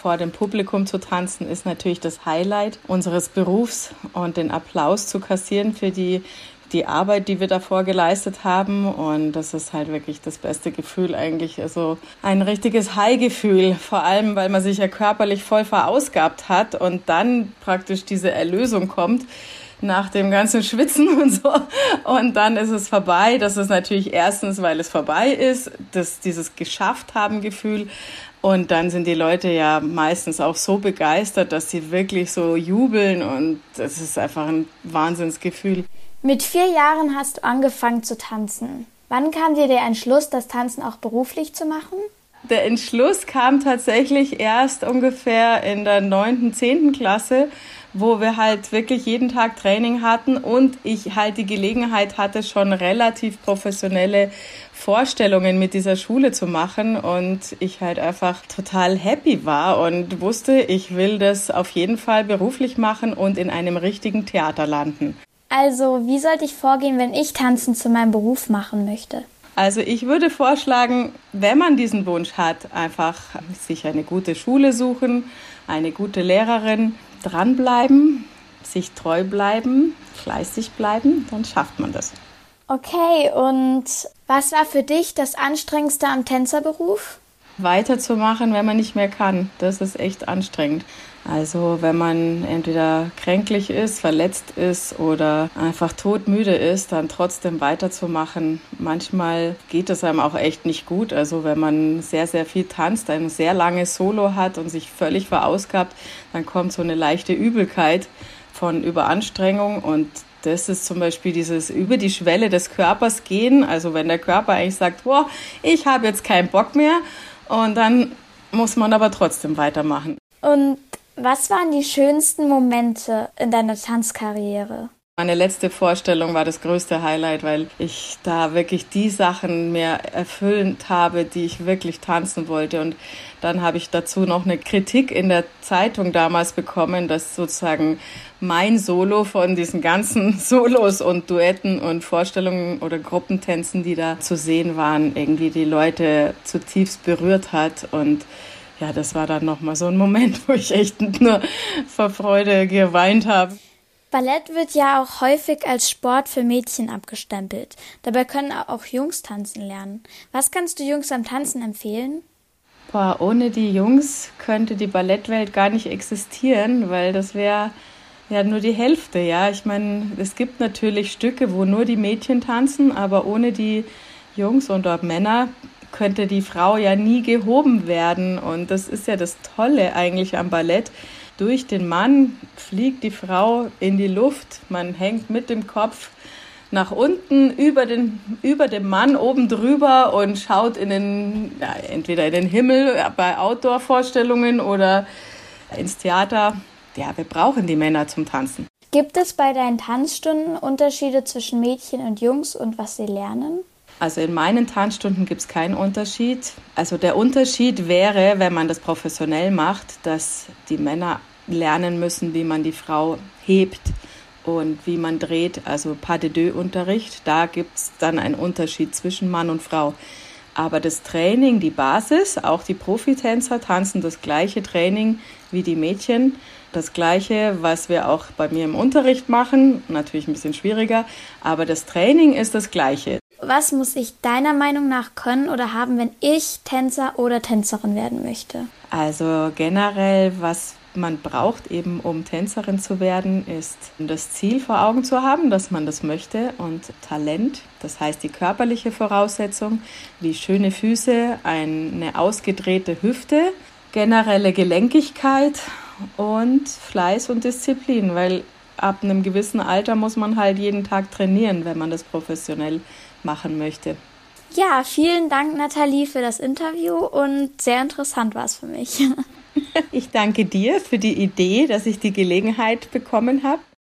vor dem Publikum zu tanzen ist natürlich das Highlight unseres Berufs und den Applaus zu kassieren für die die Arbeit, die wir davor geleistet haben. Und das ist halt wirklich das beste Gefühl eigentlich. Also ein richtiges High-Gefühl, vor allem, weil man sich ja körperlich voll verausgabt hat und dann praktisch diese Erlösung kommt nach dem ganzen Schwitzen und so. Und dann ist es vorbei. Das ist natürlich erstens, weil es vorbei ist, das, dieses geschafft haben Gefühl. Und dann sind die Leute ja meistens auch so begeistert, dass sie wirklich so jubeln und das ist einfach ein Wahnsinnsgefühl. Mit vier Jahren hast du angefangen zu tanzen. Wann kam dir der Entschluss, das Tanzen auch beruflich zu machen? Der Entschluss kam tatsächlich erst ungefähr in der neunten, zehnten Klasse, wo wir halt wirklich jeden Tag Training hatten und ich halt die Gelegenheit hatte, schon relativ professionelle Vorstellungen mit dieser Schule zu machen und ich halt einfach total happy war und wusste, ich will das auf jeden Fall beruflich machen und in einem richtigen Theater landen. Also, wie sollte ich vorgehen, wenn ich Tanzen zu meinem Beruf machen möchte? Also ich würde vorschlagen, wenn man diesen Wunsch hat, einfach sich eine gute Schule suchen, eine gute Lehrerin, dranbleiben, sich treu bleiben, fleißig bleiben, dann schafft man das. Okay, und was war für dich das Anstrengendste am Tänzerberuf? Weiterzumachen, wenn man nicht mehr kann. Das ist echt anstrengend. Also wenn man entweder kränklich ist, verletzt ist oder einfach todmüde ist, dann trotzdem weiterzumachen. Manchmal geht es einem auch echt nicht gut. Also wenn man sehr, sehr viel tanzt, ein sehr langes Solo hat und sich völlig verausgabt, dann kommt so eine leichte Übelkeit von Überanstrengung und das ist zum Beispiel dieses über die Schwelle des Körpers gehen. Also wenn der Körper eigentlich sagt, boah, ich habe jetzt keinen Bock mehr und dann muss man aber trotzdem weitermachen. Und was waren die schönsten Momente in deiner Tanzkarriere? Meine letzte Vorstellung war das größte Highlight, weil ich da wirklich die Sachen mehr erfüllend habe, die ich wirklich tanzen wollte. Und dann habe ich dazu noch eine Kritik in der Zeitung damals bekommen, dass sozusagen mein Solo von diesen ganzen Solos und Duetten und Vorstellungen oder Gruppentänzen, die da zu sehen waren, irgendwie die Leute zutiefst berührt hat und ja, das war dann nochmal so ein Moment, wo ich echt nur vor Freude geweint habe. Ballett wird ja auch häufig als Sport für Mädchen abgestempelt. Dabei können auch Jungs tanzen lernen. Was kannst du Jungs am Tanzen empfehlen? Boah, ohne die Jungs könnte die Ballettwelt gar nicht existieren, weil das wäre ja nur die Hälfte, ja. Ich meine, es gibt natürlich Stücke, wo nur die Mädchen tanzen, aber ohne die Jungs und auch Männer könnte die Frau ja nie gehoben werden. Und das ist ja das Tolle eigentlich am Ballett. Durch den Mann fliegt die Frau in die Luft. Man hängt mit dem Kopf nach unten über, den, über dem Mann oben drüber und schaut in den, ja, entweder in den Himmel bei Outdoor-Vorstellungen oder ins Theater. Ja, wir brauchen die Männer zum Tanzen. Gibt es bei deinen Tanzstunden Unterschiede zwischen Mädchen und Jungs und was sie lernen? Also in meinen Tanzstunden gibt es keinen Unterschied. Also der Unterschied wäre, wenn man das professionell macht, dass die Männer lernen müssen, wie man die Frau hebt und wie man dreht, also Pas de deux Unterricht. Da gibt es dann einen Unterschied zwischen Mann und Frau. Aber das Training, die Basis, auch die Profitänzer tanzen das gleiche Training wie die Mädchen. Das gleiche, was wir auch bei mir im Unterricht machen, natürlich ein bisschen schwieriger, aber das Training ist das gleiche. Was muss ich deiner Meinung nach können oder haben, wenn ich Tänzer oder Tänzerin werden möchte? Also generell, was man braucht, eben um Tänzerin zu werden, ist das Ziel vor Augen zu haben, dass man das möchte und Talent, das heißt die körperliche Voraussetzung, wie schöne Füße, eine ausgedrehte Hüfte, generelle Gelenkigkeit und Fleiß und Disziplin, weil ab einem gewissen Alter muss man halt jeden Tag trainieren, wenn man das professionell machen möchte. Ja, vielen Dank, Nathalie, für das Interview und sehr interessant war es für mich. ich danke dir für die Idee, dass ich die Gelegenheit bekommen habe.